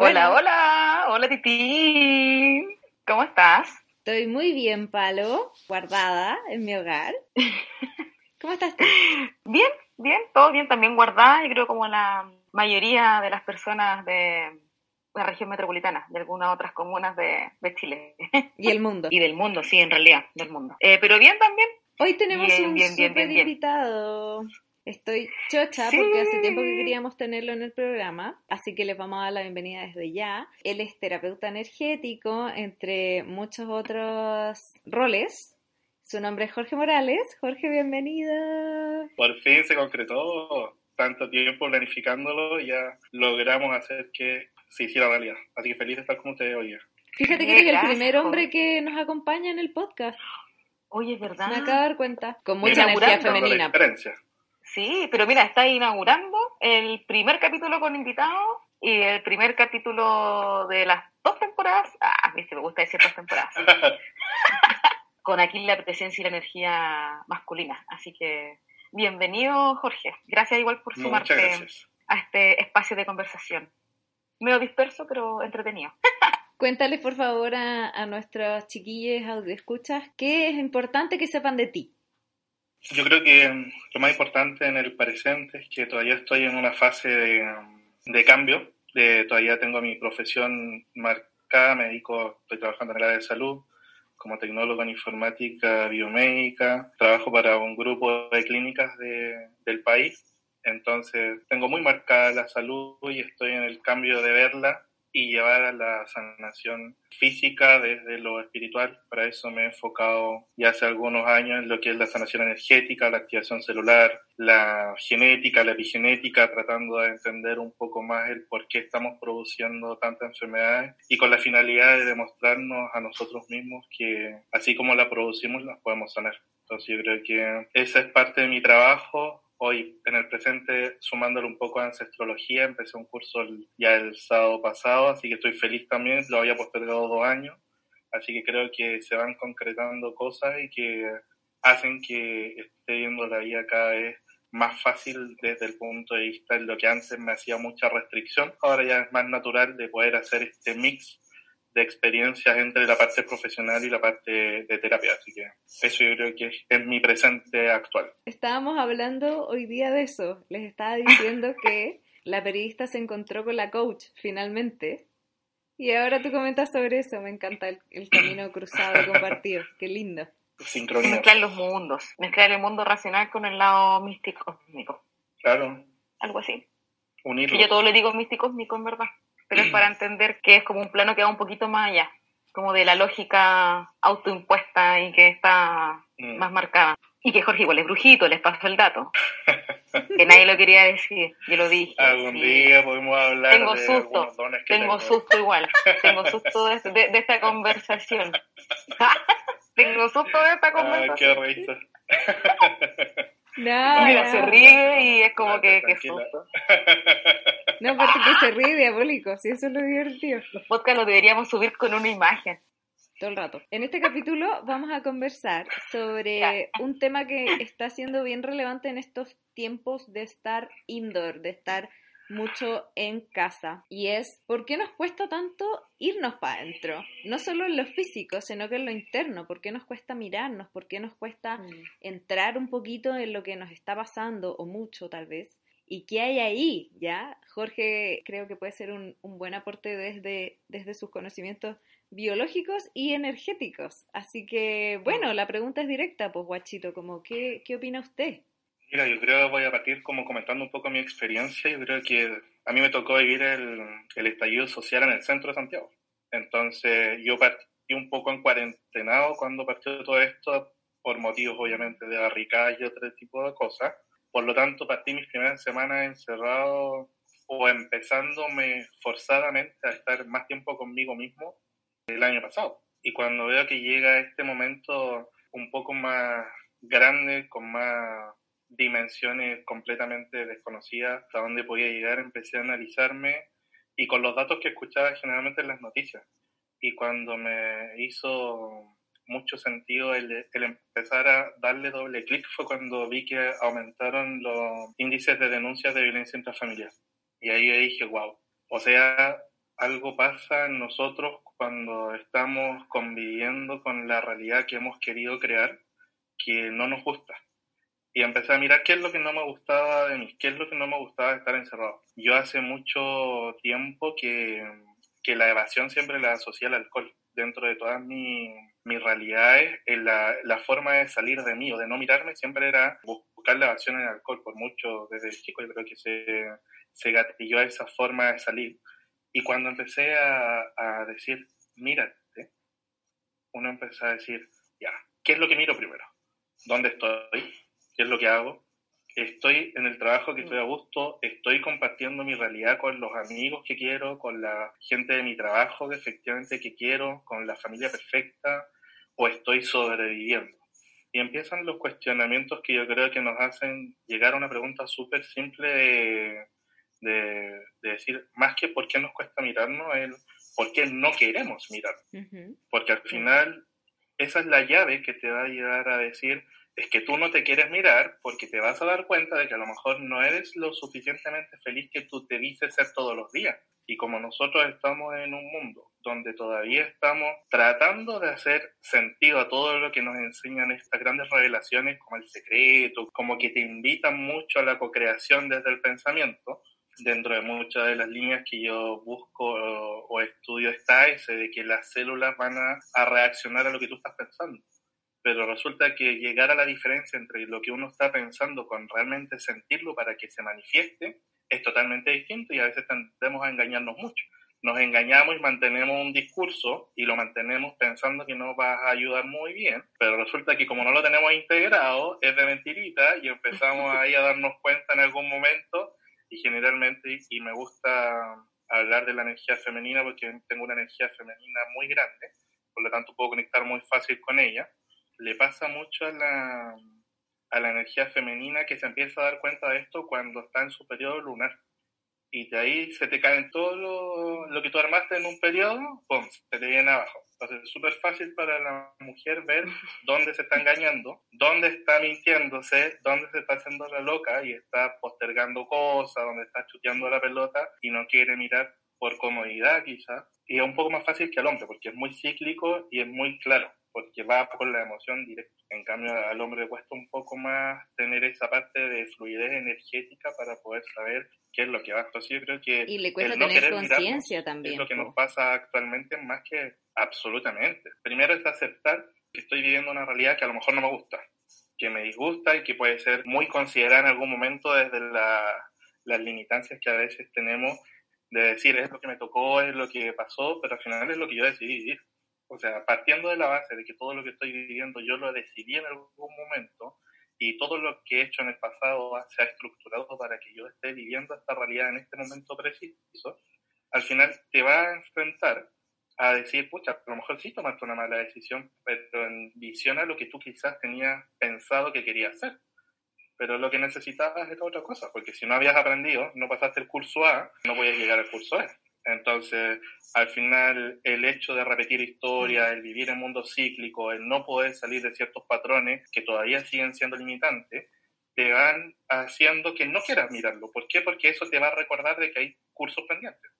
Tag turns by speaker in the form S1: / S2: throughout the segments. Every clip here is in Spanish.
S1: Hola, hola, hola Titi. ¿Cómo estás?
S2: Estoy muy bien, Palo, guardada en mi hogar. ¿Cómo estás tú?
S1: Bien, bien, todo bien, también guardada, y creo como la mayoría de las personas de la región metropolitana, de algunas otras comunas de, Chile.
S2: Y el mundo.
S1: y del mundo, sí, en realidad, del mundo. Eh, pero bien también.
S2: Hoy tenemos un super invitado. Estoy chocha porque hace tiempo que queríamos tenerlo en el programa, así que les vamos a dar la bienvenida desde ya. Él es terapeuta energético, entre muchos otros roles. Su nombre es Jorge Morales. Jorge, bienvenido.
S3: Por fin se concretó tanto tiempo planificándolo, ya logramos hacer que se hiciera realidad. Así que feliz de estar con ustedes hoy.
S2: Fíjate que eres el primer hombre que nos acompaña en el podcast.
S1: Oye, es verdad.
S2: Me acabo de dar cuenta. Con mucha energía femenina.
S1: Sí, pero mira, está inaugurando el primer capítulo con invitado y el primer capítulo de las dos temporadas. Ah, viste, me gusta decir dos temporadas. con aquí la presencia y la energía masculina. Así que bienvenido, Jorge. Gracias igual por sumarte a este espacio de conversación. Medio disperso, pero entretenido.
S2: Cuéntale, por favor, a, a nuestros chiquillos escuchas qué es importante que sepan de ti.
S3: Yo creo que lo más importante en el presente es que todavía estoy en una fase de, cambio. todavía tengo mi profesión marcada, me dedico, estoy trabajando en el área de salud como tecnólogo en informática biomédica, trabajo para un grupo de clínicas del país. Entonces tengo muy marcada la salud y estoy en el cambio de verla y llevar a la sanación física desde lo espiritual. Para eso me he enfocado ya hace algunos años en lo que es la sanación energética, la activación celular, la genética, la epigenética, tratando de entender un poco más el por qué estamos produciendo tantas enfermedades y con la finalidad de demostrarnos a nosotros mismos que así como la producimos, las podemos sanar. Entonces yo creo que esa es parte de mi trabajo, hoy en el presente sumándole un poco a ancestrología. Empecé un curso ya el sábado pasado, así que estoy feliz también. Lo había postergado dos años, así que creo que se van concretando cosas y que hacen que esté viendo la vida cada vez más fácil desde el punto de vista de lo que antes me hacía mucha restricción. Ahora ya es más natural de poder hacer este mix de experiencias entre la parte profesional y la parte de terapia. Así que eso yo creo que es, mi presente actual.
S2: Estábamos hablando hoy día de eso. Les estaba diciendo que la periodista se encontró con la coach finalmente. Y ahora tú comentas sobre eso. Me encanta el, camino cruzado y compartido. Qué lindo.
S3: Sincronía.
S1: Mezclar los mundos. Mezclar el mundo racional con el lado místico
S3: Claro.
S1: Algo así.
S3: Unirlo.
S1: yo todo le digo místico cósmico en verdad pero es para entender que es como un plano que va un poquito más allá, como de la lógica autoimpuesta y que está mm. más marcada. Y que Jorge igual es brujito, les paso el dato. que nadie lo quería decir, yo lo dije.
S3: Algún día podemos hablar
S1: tengo susto, tengo, susto igual, tengo susto de, esta conversación. tengo susto de esta conversación.
S3: Ay, qué risa.
S2: No,
S1: Mira, se ríe y es como que, que susto.
S2: No, porque que se ríe diabólico, si eso es lo divertido.
S1: Los podcasts los deberíamos subir con una imagen.
S2: Todo el rato. En este capítulo vamos a conversar sobre un tema que está siendo bien relevante en estos tiempos de estar indoor, de estar mucho en casa y es ¿por qué nos cuesta tanto irnos para adentro? No solo en lo físico, sino que en lo interno, ¿por qué nos cuesta mirarnos? ¿Por qué nos cuesta mm. entrar un poquito en lo que nos está pasando o mucho tal vez? ¿Y qué hay ahí? ¿Ya? Jorge creo que puede ser un, buen aporte desde, desde sus conocimientos biológicos y energéticos. Así que, bueno, la pregunta es directa, pues guachito, como, ¿qué, qué opina usted?
S3: Mira, yo creo voy a partir como comentando un poco mi experiencia. Yo creo que a mí me tocó vivir el, el estallido social en el centro de Santiago. Entonces yo partí un poco en cuarentenado cuando partió todo esto, por motivos obviamente de barricadas y otro tipo de cosas. Por lo tanto, partí mis primeras semanas encerrado o empezándome forzadamente a estar más tiempo conmigo mismo el año pasado. Y cuando veo que llega este momento un poco más grande, con más dimensiones completamente desconocidas, hasta dónde podía llegar, empecé a analizarme y con los datos que escuchaba generalmente en las noticias. Y cuando me hizo mucho sentido el, el, empezar a darle doble clic fue cuando vi que aumentaron los índices de denuncias de violencia intrafamiliar. Y ahí dije, wow. O sea, algo pasa en nosotros cuando estamos conviviendo con la realidad que hemos querido crear que no nos gusta. Y empecé a mirar qué es lo que no me gustaba de mí, qué es lo que no me gustaba de estar encerrado. Yo hace mucho tiempo que, que la evasión siempre la asocié al alcohol. Dentro de todas mis, mis realidades, la, la forma de salir de mí o de no mirarme siempre era buscar la evasión en el alcohol. Por mucho, desde chico yo creo que se, se gatilló esa forma de salir. Y cuando empecé a, a decir, mírate, uno empezó a decir, ya, ¿qué es lo que miro primero? ¿Dónde estoy? ¿Qué es lo que hago? Estoy en el trabajo que estoy a gusto, estoy compartiendo mi realidad con los amigos que quiero, con la gente de mi trabajo que efectivamente que quiero, con la familia perfecta, o estoy sobreviviendo. Y empiezan los cuestionamientos que yo creo que nos hacen llegar a una pregunta súper simple de de, decir, más que por qué nos cuesta mirarnos, el por qué no queremos mirar. Porque al final esa es la llave que te va a llevar a decir, es que tú no te quieres mirar porque te vas a dar cuenta de que a lo mejor no eres lo suficientemente feliz que tú te dices ser todos los días. Y como nosotros estamos en un mundo donde todavía estamos tratando de hacer sentido a todo lo que nos enseñan estas grandes revelaciones como el secreto, como que te invitan mucho a la co-creación desde el pensamiento, dentro de muchas de las líneas que yo busco o, estudio está ese de que las células van a, reaccionar a lo que tú estás pensando. Pero resulta que llegar a la diferencia entre lo que uno está pensando con realmente sentirlo para que se manifieste es totalmente distinto y a veces tendemos a engañarnos mucho. Nos engañamos y mantenemos un discurso y lo mantenemos pensando que nos va a ayudar muy bien, pero resulta que como no lo tenemos integrado, es de mentirita y empezamos ahí a darnos cuenta en algún momento y generalmente, y me gusta hablar de la energía femenina porque tengo una energía femenina muy grande, por lo tanto puedo conectar muy fácil con ella, le pasa mucho a la, a la energía femenina que se empieza a dar cuenta de esto cuando está en su periodo lunar. Y de ahí se te caen todo lo, lo que tú armaste en un periodo, ¡pum!, se te viene abajo. Entonces es súper fácil para la mujer ver dónde se está engañando, dónde está mintiéndose, dónde se está haciendo la loca y está postergando cosas, dónde está chuteando la pelota y no quiere mirar por comodidad quizás. Y es un poco más fácil que al hombre porque es muy cíclico y es muy claro porque va por la emoción directa. En cambio, al hombre le cuesta un poco más tener esa parte de fluidez energética para poder saber qué es lo que va. Entonces yo creo que...
S2: Y le cuesta tener conciencia también.
S3: Es lo que nos pasa actualmente más que absolutamente. Primero es aceptar que estoy viviendo una realidad que a lo mejor no me gusta, que me disgusta y que puede ser muy considerada en algún momento desde las limitancias que a veces tenemos de decir es lo que me tocó, es lo que pasó, pero al final es lo que yo decidí vivir. O sea, partiendo de la base de que todo lo que estoy viviendo yo lo decidí en algún momento y todo lo que he hecho en el pasado se ha estructurado para que yo esté viviendo esta realidad en este momento preciso, al final te va a enfrentar a decir, pucha, a lo mejor sí tomaste una mala decisión, pero en visión a lo que tú quizás tenías pensado que querías hacer. Pero lo que necesitabas era otra cosa, porque si no habías aprendido, no pasaste el curso A, no podías llegar al curso E. Entonces, al final, el hecho de repetir historia, el vivir en mundo cíclico, el no poder salir de ciertos patrones que todavía siguen siendo limitantes, te van haciendo que no quieras mirarlo. ¿Por qué? Porque eso te va a recordar de que hay cursos pendientes.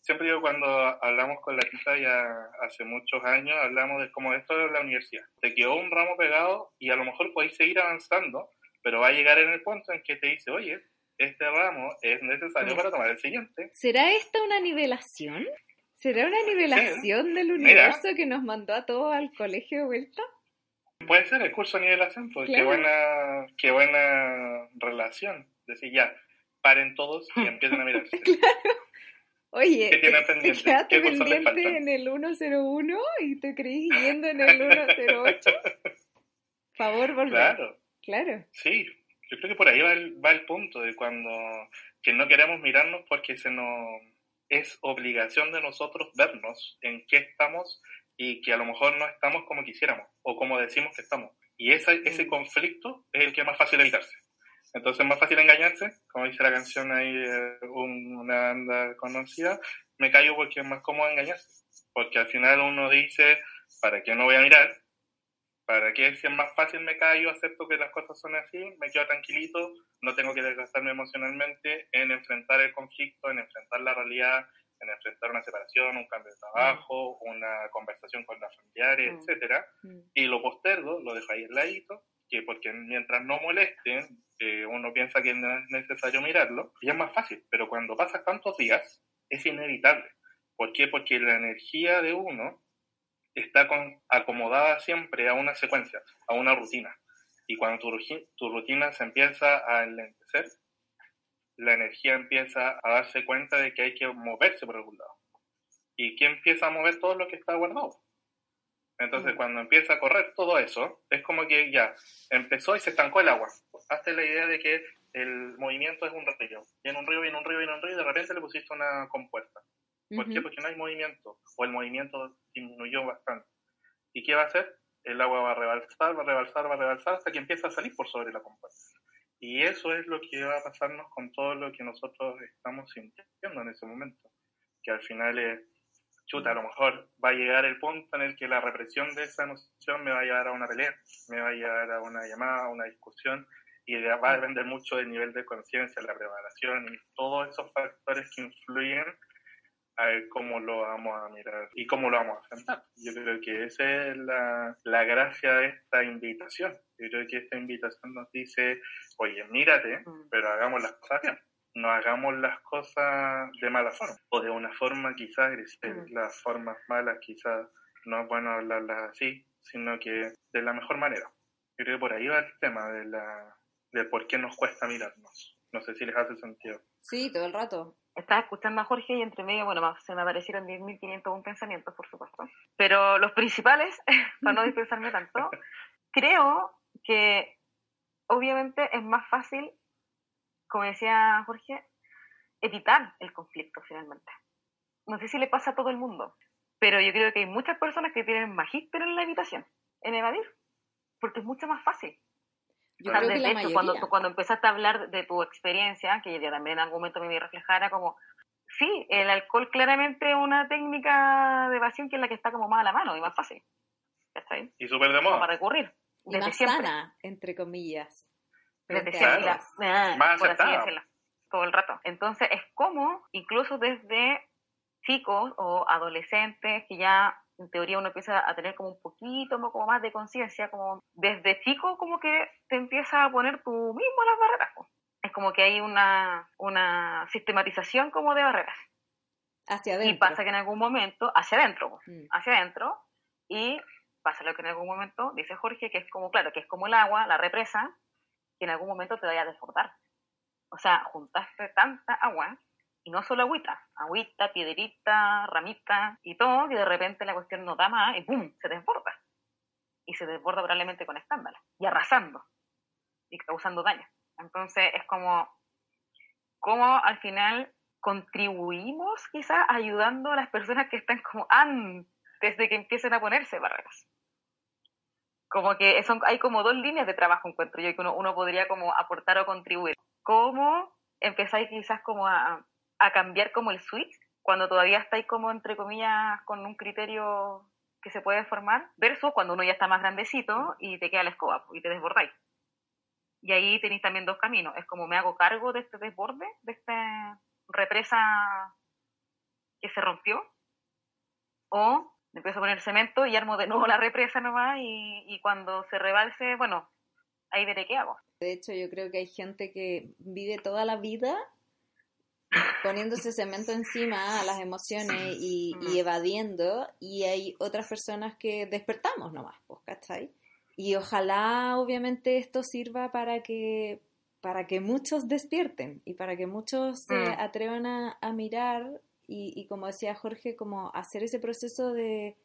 S3: Siempre digo, cuando hablamos con la Tita ya hace muchos años, hablamos de cómo esto es la universidad. Te quedó un ramo pegado y a lo mejor podéis seguir avanzando, pero va a llegar en el punto en que te dice, oye, este ramo es necesario para tomar el siguiente.
S2: ¿Será esta una nivelación? ¿Será una nivelación del universo que nos mandó a todos al colegio de vuelta?
S3: Puede ser el curso de nivelación, porque qué, buena, qué buena relación. Decir, ya, paren todos y empiecen a mirarse.
S2: claro. Oye,
S3: ¿Qué pendiente? Te quedaste
S2: pendiente en el 101 y te creí yendo en el 108. Favor, volver.
S3: Claro.
S2: Claro.
S3: Sí, yo creo que por ahí va el, va el punto de cuando que no queremos mirarnos porque se nos es obligación de nosotros vernos en qué estamos y que a lo mejor no estamos como quisiéramos o como decimos que estamos. Y ese, ese mm. conflicto es el que es más fácil evitarse. Entonces es más fácil engañarse, como dice la canción ahí, eh, una banda conocida, me callo porque es más cómodo engañarse. Porque al final uno dice, ¿para qué no voy a mirar? ¿Para qué si es más fácil me callo, acepto que las cosas son así, me quedo tranquilito, no tengo que desgastarme emocionalmente en enfrentar el conflicto, en enfrentar la realidad, en enfrentar una separación, un cambio de trabajo, una conversación con las familiares,
S2: Mm.
S3: etcétera,
S2: Mm.
S3: y lo postergo, lo dejo ahí al ladito, que porque mientras no molesten, eh, uno piensa que no es necesario mirarlo, y es más fácil, pero cuando pasas tantos días, es inevitable. ¿Por qué? Porque la energía de uno está con- acomodada siempre a una secuencia, a una rutina. Y cuando tu, rutina se empieza a enlentecer, la energía empieza a darse cuenta de que hay que moverse por algún lado. ¿Y quién empieza a mover todo lo que está guardado? Entonces,
S2: Mm.
S3: cuando empieza a correr todo eso, es como que ya empezó y se estancó el agua. Hazte la idea de que el movimiento es un río. Viene un río, viene un río, viene un río, y de repente le pusiste una compuerta. ¿Por qué?
S2: Ujú.
S3: Porque no hay movimiento, o el movimiento disminuyó bastante. ¿Y qué va a hacer? El agua va a rebalsar, va a rebalsar, va a rebalsar hasta que empieza a salir por sobre la compuerta. Y eso es lo que va a pasarnos con todo lo que nosotros estamos sintiendo en ese momento. Que al final es, chuta, a lo mejor va a llegar el punto en el que la represión de esa emoción me va a llevar a una pelea, me va a llevar a una llamada, a una discusión, y va a depender mucho del nivel de conciencia, la preparación y todos esos factores que influyen a ver cómo lo vamos a mirar y cómo lo vamos a enfrentar. Yo creo que esa es la, la gracia de esta invitación. Yo creo que esta invitación nos dice, oye, mírate, pero hagamos las cosas bien. No hagamos las cosas de mala forma o de una forma quizás agresiva.
S1: Mm.
S3: Las formas malas quizás no es bueno hablarlas así, sino que de la mejor manera. Yo creo que por ahí va el tema de, la, de por qué nos cuesta mirarnos. No sé si les hace sentido.
S2: Sí, todo el rato.
S1: Estaba escuchando a Jorge y entre medio, bueno, se me aparecieron 10.501 pensamientos, por supuesto. Pero los principales, para no dispersarme tanto, creo que obviamente es más fácil, como decía Jorge, evitar el conflicto finalmente. No sé si le pasa a todo el mundo, pero yo creo que hay muchas personas que tienen magíster en la evitación, en evadir, porque es mucho más fácil.
S2: Yo creo que
S1: de
S2: la
S1: hecho,
S2: mayoría.
S1: cuando, tú- cuando empezaste a hablar de tu experiencia, que yo también en algún momento me vi reflejada, como, sí, el alcohol claramente es una técnica de evasión que es la que está como más a la mano y más fácil. ¿Cachai?
S3: Y súper de moda.
S1: para recurrir.
S2: y
S1: Desde
S2: más
S1: siempre.
S2: sana, entre comillas.
S1: Desde siempre.
S3: Claro.
S1: Ah,
S3: Más
S1: por así
S3: aceptada.
S1: todo el rato. Entonces, es como, incluso desde chicos o adolescentes, que ya en teoría uno empieza a tener como un poquito mo- como más de conciencia, como desde chico como que te empieza a poner tú mismo las barreras. po. Es como que hay una, una sistematización como de barreras.
S2: Hacia
S1: Y
S2: adentro.
S1: pasa que en algún momento, hacia adentro,
S2: Mm.
S1: hacia adentro, y pasa lo que en algún momento, dice Jorge, que es como, claro, que es como el agua, la represa, que en algún momento te vaya a desbordar. O sea, juntaste tanta agua, y no solo agüita, agüita, piedrita, ramita y todo, que de repente la cuestión no da más y ¡pum! se desborda. Y se desborda probablemente con escándalo, y arrasando, y causando daño. Entonces es como, como al final contribuimos quizás ayudando a las personas que están como antes de que empiecen a ponerse barreras. Como que son, hay como dos líneas de trabajo, encuentro yo, que uno, uno podría como aportar o contribuir. ¿Cómo empezáis quizás como a, a cambiar como el switch cuando todavía estáis como entre comillas con un criterio que se puede formar versus cuando uno ya está más grandecito y te queda la escoba y te desbordáis? Y ahí tenéis también dos caminos. Es como me hago cargo de este desborde, de esta represa que se rompió, o me empiezo a poner cemento y armo de nuevo la represa nomás y, y cuando se rebalse, bueno, ahí veré qué hago.
S2: De hecho, yo creo que hay gente que vive toda la vida poniéndose cemento encima a las emociones y, y evadiendo, y hay otras personas que despertamos nomás, pues, ¿cachai? Y ojalá, obviamente, esto sirva para que para que muchos despierten y para que muchos se
S1: Mm.
S2: atrevan a, a mirar y, y, como decía Jorge, como hacer ese proceso de,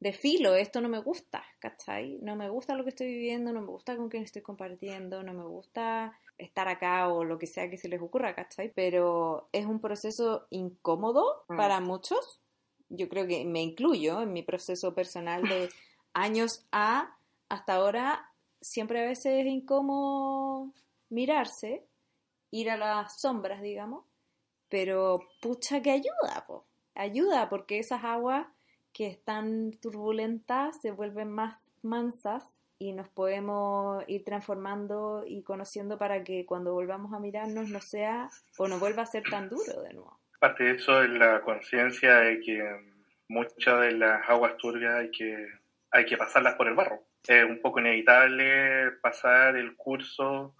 S2: de filo, esto no me gusta, ¿cachai? No me gusta lo que estoy viviendo, no me gusta con quién estoy compartiendo, no me gusta estar acá o lo que sea que se les ocurra, ¿cachai? Pero es un proceso incómodo
S1: Mm.
S2: para muchos. Yo creo que me incluyo en mi proceso personal de años A hasta ahora, siempre a veces es incómodo mirarse, ir a las sombras, digamos, pero pucha que ayuda, po. ayuda porque esas aguas que están turbulentas se vuelven más mansas y nos podemos ir transformando y conociendo para que cuando volvamos a mirarnos no sea o no vuelva a ser tan duro de nuevo.
S3: Parte de eso es la conciencia de que muchas de las aguas turbias hay que, hay que pasarlas por el barro. Es un poco inevitable pasar el curso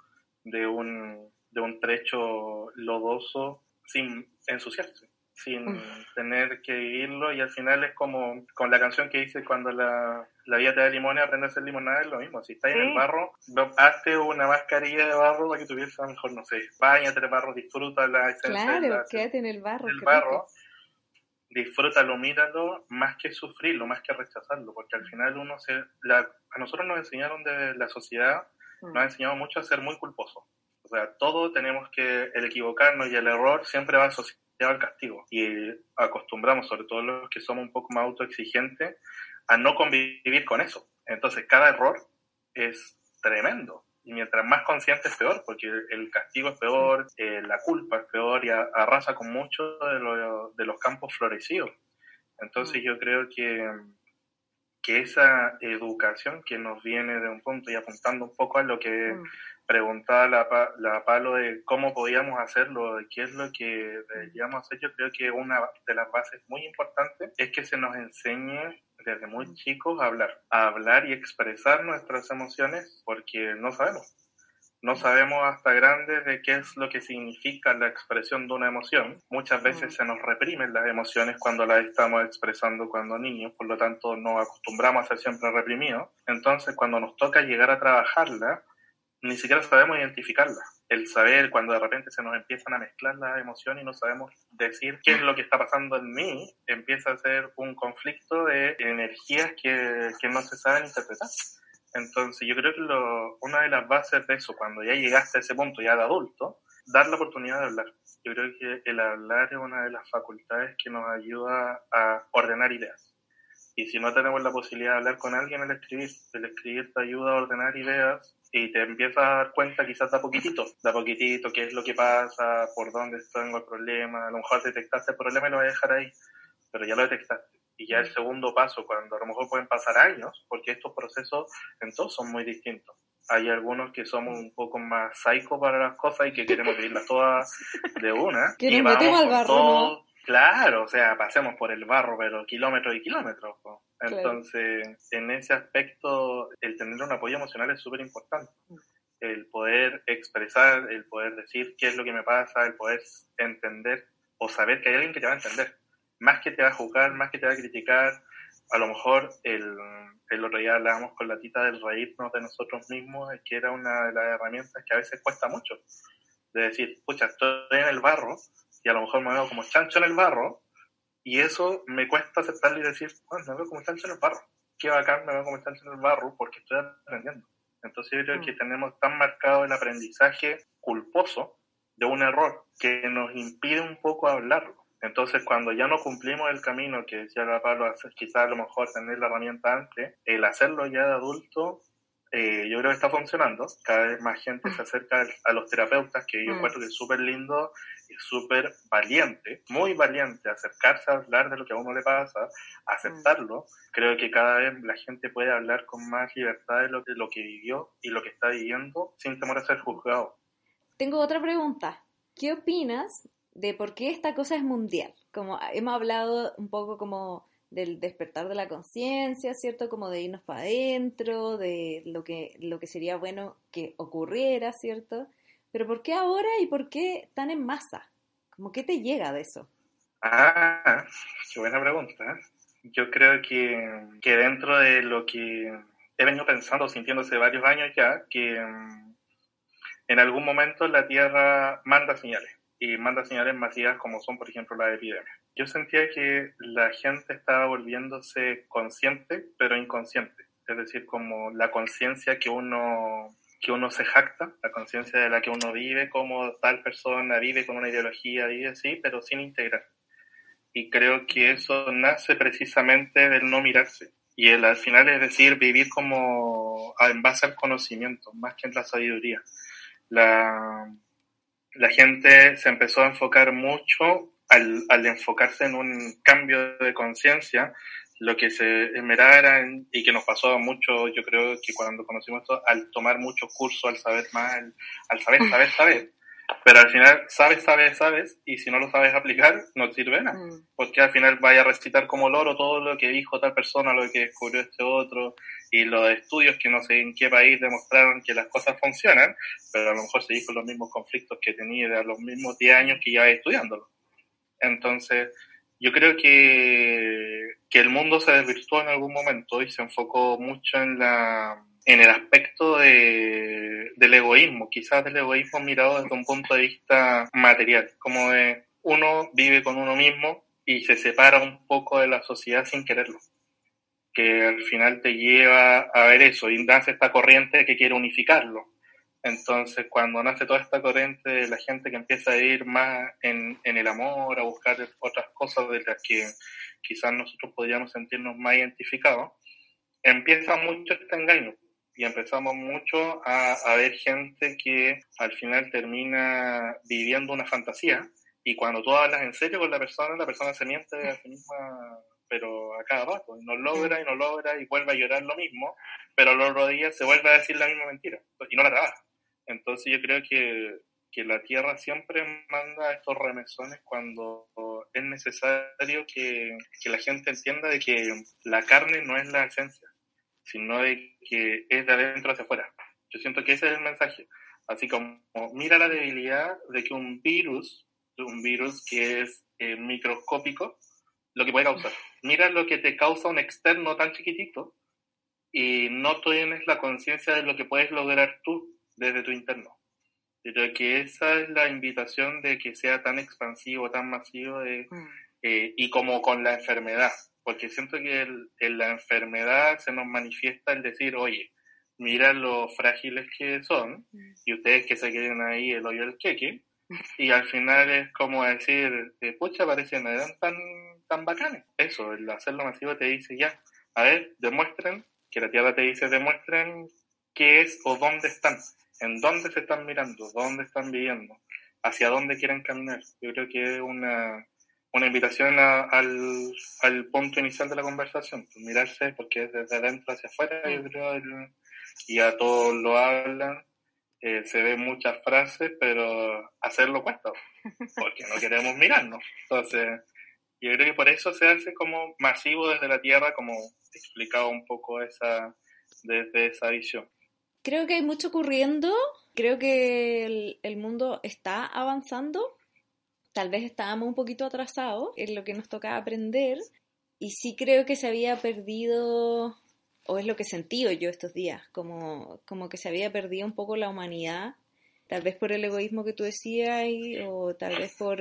S3: de un, de un trecho lodoso sin ensuciarse sin tener que vivirlo y al final es como con la canción que dice cuando la, la vida te da limones, aprende a hacer limonada, es lo mismo. Si estás en el barro, hazte una mascarilla de barro para que tu vida sea mejor, no sé, bañate el barro, disfruta la esencia.
S2: Claro, quédate en el barro.
S3: El barro, disfrútalo, míralo, más que sufrirlo, más que rechazarlo, porque al final uno se... La, a nosotros nos enseñaron de la sociedad, mm. nos ha enseñado mucho a ser muy culposo. O sea, todo tenemos que, el equivocarnos y el error siempre va asociado al castigo. Y acostumbramos, sobre todo los que somos un poco más autoexigentes, a no convivir con eso. Entonces, cada error es tremendo. Y mientras más consciente es peor, porque el castigo es peor, eh, la culpa es peor y arrasa con muchos de, de, los campos florecidos. Entonces mm. yo creo que, que esa educación que nos viene de un punto y apuntando un poco a lo que mm preguntaba la, la Palo de cómo podíamos hacerlo, de qué es lo que deberíamos hacer, yo creo que una de las bases muy importantes es que se nos enseñe desde muy chicos a hablar, a hablar y expresar nuestras emociones porque no sabemos. No sabemos hasta grandes de qué es lo que significa la expresión de una emoción. Muchas veces se nos reprimen las emociones cuando las estamos expresando cuando niños, por lo tanto nos acostumbramos a ser siempre reprimidos. Entonces, cuando nos toca llegar a trabajarla, ni siquiera sabemos identificarla. El saber cuando de repente se nos empiezan a mezclar las emociones y no sabemos decir qué es lo que está pasando en mí, empieza a ser un conflicto de energías que, que no se saben interpretar. Entonces yo creo que lo, una de las bases de eso, cuando ya llegaste a ese punto ya de adulto, dar la oportunidad de hablar. Yo creo que el hablar es una de las facultades que nos ayuda a ordenar ideas. Y si no tenemos la posibilidad de hablar con alguien, el escribir. El escribir te ayuda a ordenar ideas y te empiezas a dar cuenta quizás da poquitito, da poquitito qué es lo que pasa, por dónde tengo el problema, a lo mejor detectaste el problema y lo voy a dejar ahí, pero ya lo detectaste. Y ya el segundo paso, cuando a lo mejor pueden pasar años, porque estos procesos en todos son muy distintos. Hay algunos que somos un poco más psycho para las cosas y que queremos vivirlas todas de una.
S2: Que y nos metemos al barro,
S3: Claro, o sea, pasemos por el barro, pero kilómetros y kilómetros. Entonces, en ese aspecto, el tener un apoyo emocional es súper importante. Mm. El poder expresar, el poder decir qué es lo que me pasa, el poder entender o saber que hay alguien que te va a entender. Más que te va a juzgar, más que te va a criticar. A lo mejor el, el otro día hablábamos con la tita del reírnos de nosotros mismos, que era una de las herramientas que a veces cuesta mucho. De decir, pucha, estoy en el barro, y a lo mejor me veo como chancho en el barro, y eso me cuesta aceptarlo y decir, bueno, me veo como chancho en el barro. Qué bacán, me veo como chancho en el barro porque estoy aprendiendo. Entonces yo creo que mm. tenemos tan marcado el aprendizaje culposo de un error que nos impide un poco hablarlo. Entonces, cuando ya no cumplimos el camino que decía la Pablo, quizás a lo mejor tener la herramienta antes, el hacerlo ya de adulto eh, yo creo que está funcionando. Cada vez más gente se acerca a los terapeutas, que yo mm. encuentro que es súper lindo y súper valiente, muy valiente, acercarse a hablar de lo que a uno le pasa, aceptarlo. Creo que cada vez la gente puede hablar con más libertad de lo, de lo que vivió y lo que está viviendo sin temor a ser juzgado.
S2: Tengo otra pregunta. ¿Qué opinas de por qué esta cosa es mundial? Como hemos hablado un poco como del despertar de la conciencia, ¿cierto? Como de irnos para adentro, de lo que, lo que sería bueno que ocurriera, ¿cierto? Pero ¿por qué ahora y por qué tan en masa? ¿Cómo qué te llega de eso?
S3: Ah, qué buena pregunta. Yo creo que, que dentro de lo que he venido pensando, sintiendo hace varios años ya, que mm, en algún momento la Tierra manda señales y manda señales masivas como son, por ejemplo, la epidemia yo sentía que la gente estaba volviéndose consciente, pero inconsciente. Es decir, como la conciencia que uno, que uno se jacta, la conciencia de la que uno vive, como tal persona vive con una ideología, vive así, pero sin integrar. Y creo que eso nace precisamente del no mirarse. Y el, al final es decir, vivir como en base al conocimiento, más que en la sabiduría. La, la gente se empezó a enfocar mucho al, enfocarse en un cambio de conciencia, lo que se esmerara y que nos pasó mucho, yo creo que cuando conocimos esto, al tomar muchos cursos, al saber más, al, saber, saber, saber, Pero al final, sabes, sabes, sabes, y si no lo sabes aplicar, no te sirve nada. Mm. Porque al final vaya a recitar como loro todo lo que dijo tal persona, lo que descubrió este otro, y los estudios que no sé en qué país demostraron que las cosas funcionan, pero a lo mejor se dijo los mismos conflictos que tenía de los mismos 10 años que ya estudiándolo. Entonces, yo creo que, que el mundo se desvirtuó en algún momento y se enfocó mucho en la en el aspecto de, del egoísmo, quizás del egoísmo mirado desde un punto de vista material, como de uno vive con uno mismo y se separa un poco de la sociedad sin quererlo, que al final te lleva a ver eso y nace esta corriente que quiere unificarlo. Entonces, cuando nace toda esta corriente la gente que empieza a ir más en, el amor, a buscar otras cosas de las que quizás nosotros podríamos sentirnos más identificados, empieza mucho este engaño. Y empezamos mucho a, a, ver gente que al final termina viviendo una fantasía. Y cuando tú hablas en serio con la persona, la persona se miente a sí misma, pero a cada rato, y no logra y no logra y vuelve a llorar lo mismo, pero al otro día se vuelve a decir la misma mentira. Y no la trabaja. Entonces yo creo que, que la Tierra siempre manda estos remesones cuando es necesario que, que la gente entienda de que la carne no es la esencia sino de que es de adentro hacia afuera. Yo siento que ese es el mensaje. Así como mira la debilidad de que un virus, un virus que es eh, microscópico, lo que puede causar. Mira lo que te causa un externo tan chiquitito y no tienes la conciencia de lo que puedes lograr tú desde tu interno. Yo creo que esa es la invitación de que sea tan expansivo, tan masivo mm. eh, y como con la enfermedad porque siento que en la enfermedad se nos manifiesta el decir, oye, mira lo frágiles que son, mm. y ustedes que se queden ahí el hoyo del queque, y al final es como decir, eh, pucha, parece no eran tan, tan bacanes. Eso, el hacerlo masivo te dice ya, a ver, demuestren, que la tierra te dice, demuestren qué es o dónde están, en dónde se están mirando, dónde están viviendo, hacia dónde quieren caminar. Yo creo que es una, una invitación al, al, punto inicial de la conversación, pues mirarse, porque desde adentro hacia afuera, yo creo, y a todos lo hablan, eh, se ven muchas frases, pero hacerlo cuesta, porque no queremos mirarnos. Entonces, yo creo que por eso se hace como masivo desde la Tierra, como explicaba un poco esa, desde esa visión.
S2: Creo que hay mucho ocurriendo, creo que el, mundo está avanzando, tal vez estábamos un poquito atrasados en lo que nos tocaba aprender y sí creo que se había perdido, o es lo que he sentido yo estos días, como, como que se había perdido un poco la humanidad, tal vez por el egoísmo que tú decías o tal vez por,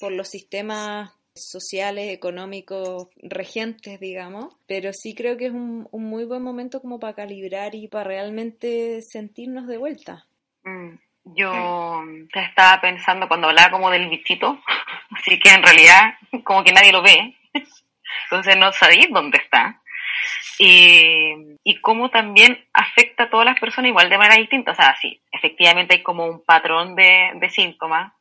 S2: por los sistemas sociales, económicos, regentes, digamos, pero sí creo que es un, un muy buen momento como para calibrar y para realmente sentirnos de vuelta.
S1: Mm. Yo estaba pensando cuando hablaba como del bichito, así que en realidad como que nadie lo ve, entonces no sabéis dónde está. Y, y cómo también afecta a todas las personas igual de manera distinta. O sea, sí, efectivamente hay como un patrón de, de síntomas,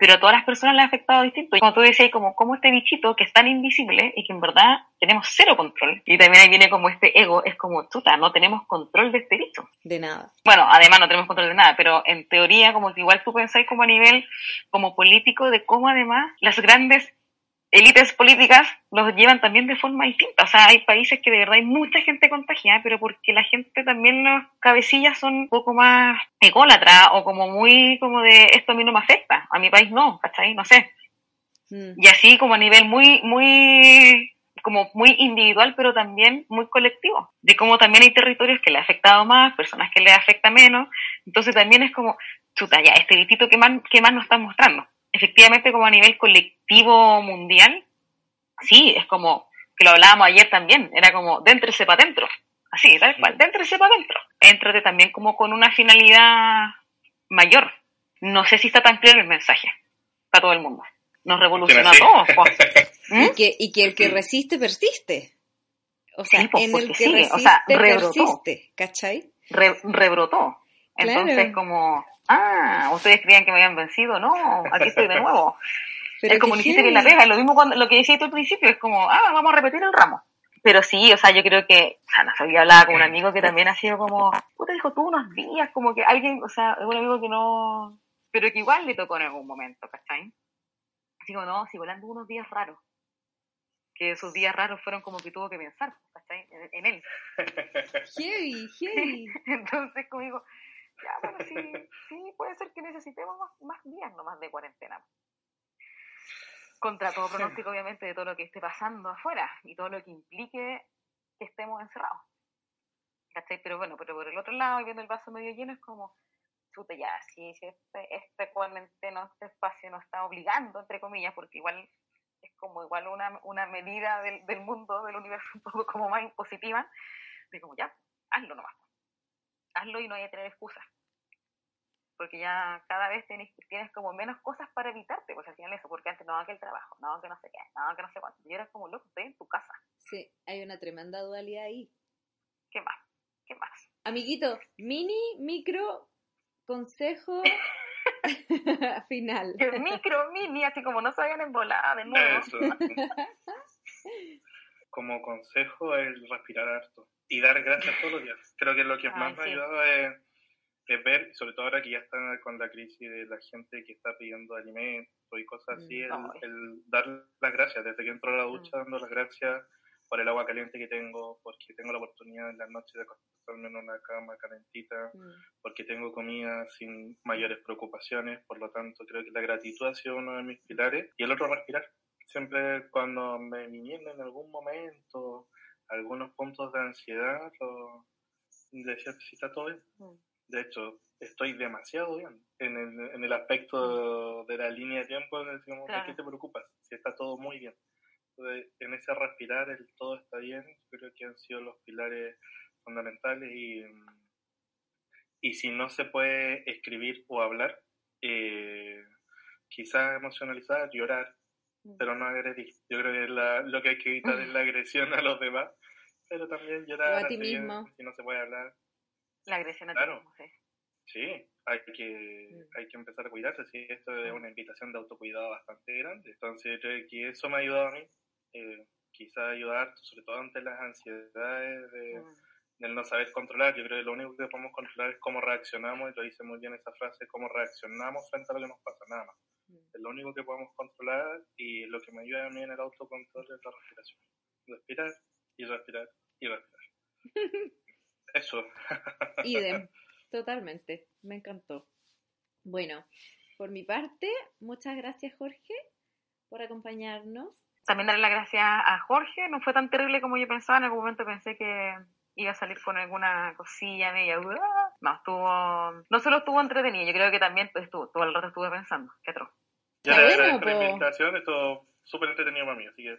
S1: pero a todas las personas le ha afectado distinto. Y como tú decías, como, como este bichito que es tan invisible y que en verdad tenemos cero control. Y también ahí viene como este ego, es como, chuta, no tenemos control de este bicho.
S2: De nada.
S1: Bueno, además no tenemos control de nada, pero en teoría como que igual tú pensáis como a nivel como político de cómo además las grandes élites políticas los llevan también de forma distinta. O sea, hay países que de verdad hay mucha gente contagiada, pero porque la gente también, los cabecillas son un poco más ególatras o como muy como de esto a mí no me afecta, a mi país no, ¿cachai? No sé. Mm. Y así como a nivel muy, muy como muy individual, pero también muy colectivo, de cómo también hay territorios que le ha afectado más, personas que le afecta menos, entonces también es como, chuta, ya, este ditito que más, que más nos están mostrando efectivamente como a nivel colectivo mundial, sí, es como que lo hablábamos ayer también, era como déntrese para adentro, así, tal cual, déntrese para adentro. Éntrate también como con una finalidad mayor. No sé si está tan claro el mensaje para todo el mundo. Nos revoluciona a todos.
S2: ¿Mm? y, que, y que el que resiste, persiste. O sea, en el que resiste, o sea, persiste, ¿cachai?
S1: rebrotó. Entonces, como ah, ustedes creían que me habían vencido, no, aquí estoy de nuevo. es como ni siquiera la pega, lo mismo cuando, lo que decía tú al principio, es como, ah, vamos a repetir el ramo. Pero sí, o sea, yo creo que, o sea, no había hablado con un amigo que también ha sido como, puta, dijo tú unos días, como que alguien, o sea, es un amigo que no, pero que igual le tocó en algún momento, ¿cachai? Así como, no, si volando unos días raros, que esos días raros fueron como que tuvo que pensar, ¿cachai? En, él.
S2: Heavy, heavy.
S1: Entonces, como digo, ya, bueno, sí, sí, puede ser que necesitemos más, más días nomás de cuarentena. Contra todo pronóstico, obviamente, de todo lo que esté pasando afuera y todo lo que implique que estemos encerrados. ¿Cachai? Pero bueno, pero por el otro lado, viendo el vaso medio lleno, es como, chuta, ya, si, si este, este cuarentena, este espacio nos está obligando, entre comillas, porque igual es como igual una, una medida del, del mundo, del universo un poco como más impositiva, de como ya, hazlo nomás. Hazlo y no hay que tener excusas. Porque ya cada vez tienes, tienes como menos cosas para evitarte, pues al final eso, porque antes no, que el trabajo, no, que no sé qué, no, que no sé cuánto. Y eres como loco, estoy en tu casa.
S2: Sí, hay una tremenda dualidad ahí.
S1: ¿Qué más? ¿Qué más?
S2: Amiguito, mini, micro, consejo final.
S1: El micro, mini, así como no se vayan embolada de nuevo.
S3: Eso. Como consejo, el respirar harto y dar gracias todos los días. Creo que lo que
S1: Ay,
S3: más me ha
S1: sí.
S3: ayudado es, es ver, sobre todo ahora que ya está con la crisis de la gente que está pidiendo alimentos y cosas así, el,
S1: Mm, Ay.
S3: el dar las gracias. Desde que entro a la ducha, dando las gracias por el agua caliente que tengo, porque tengo la oportunidad en las noches de acostarme en una cama calentita,
S2: Mm.
S3: porque tengo comida sin mayores preocupaciones, por lo tanto creo que la gratitud ha sido uno de mis pilares y el otro respirar. Siempre cuando me vinieron en algún momento algunos puntos de ansiedad, o decía si está todo bien.
S1: Mm.
S3: De hecho, estoy demasiado bien en el, en el aspecto de la línea de tiempo, decimos, ¿de
S1: Claro.
S3: qué te preocupas? Si está todo muy bien. Entonces, en ese respirar, el todo está bien, creo que han sido los pilares fundamentales y, mm, y si no se puede escribir o hablar, eh, quizás emocionalizar, llorar,
S1: Mm.
S3: pero no agredir. Yo creo que la- lo que hay que evitar es la agresión a los demás, pero también llorar
S2: O a ti mismo.
S3: si no se puede hablar.
S1: La agresión a ti
S3: Claro.
S1: mismo, sí.
S3: Sí, hay que,
S2: Mm.
S3: hay que empezar a cuidarse, sí, esto es
S1: Mm.
S3: una invitación de autocuidado bastante grande. Entonces, yo creo que eso me ha ayudado a mí, eh, quizás ayudar, sobre todo ante las ansiedades de,
S1: Mm.
S3: del no saber controlar. Yo creo que lo único que podemos controlar es cómo reaccionamos, y lo dice muy bien esa frase, cómo reaccionamos frente a lo que nos pasa, nada más.
S2: Mm.
S3: Es lo único que podemos controlar y lo que me ayuda a mí en el autocontrol es la respiración. Respirar y respirar y respirar. Eso.
S2: Idem, totalmente, me encantó. Bueno, por mi parte, muchas gracias Jorge por acompañarnos.
S1: También darle las gracias a Jorge, no fue tan terrible como yo pensaba, en algún momento pensé que iba a salir con alguna cosilla media. ¡ah! No, estuvo, no solo estuvo entretenido, yo creo que también pues, estuvo, todo el rato estuve pensando, qué atroz.
S3: Ya agradezco la
S2: po.
S3: invitación, esto súper entretenido para mí, así que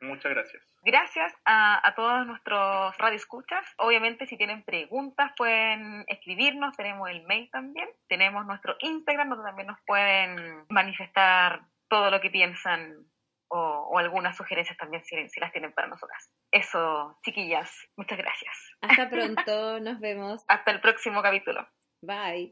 S3: muchas gracias.
S1: Gracias a, a todos nuestros radioescuchas. Obviamente, si tienen preguntas, pueden escribirnos. Tenemos el mail también. Tenemos nuestro Instagram, donde también nos pueden manifestar todo lo que piensan o, o algunas sugerencias también, si, si las tienen para nosotras. Eso, chiquillas, muchas gracias.
S2: Hasta pronto, nos vemos.
S1: Hasta el próximo capítulo.
S2: Bye.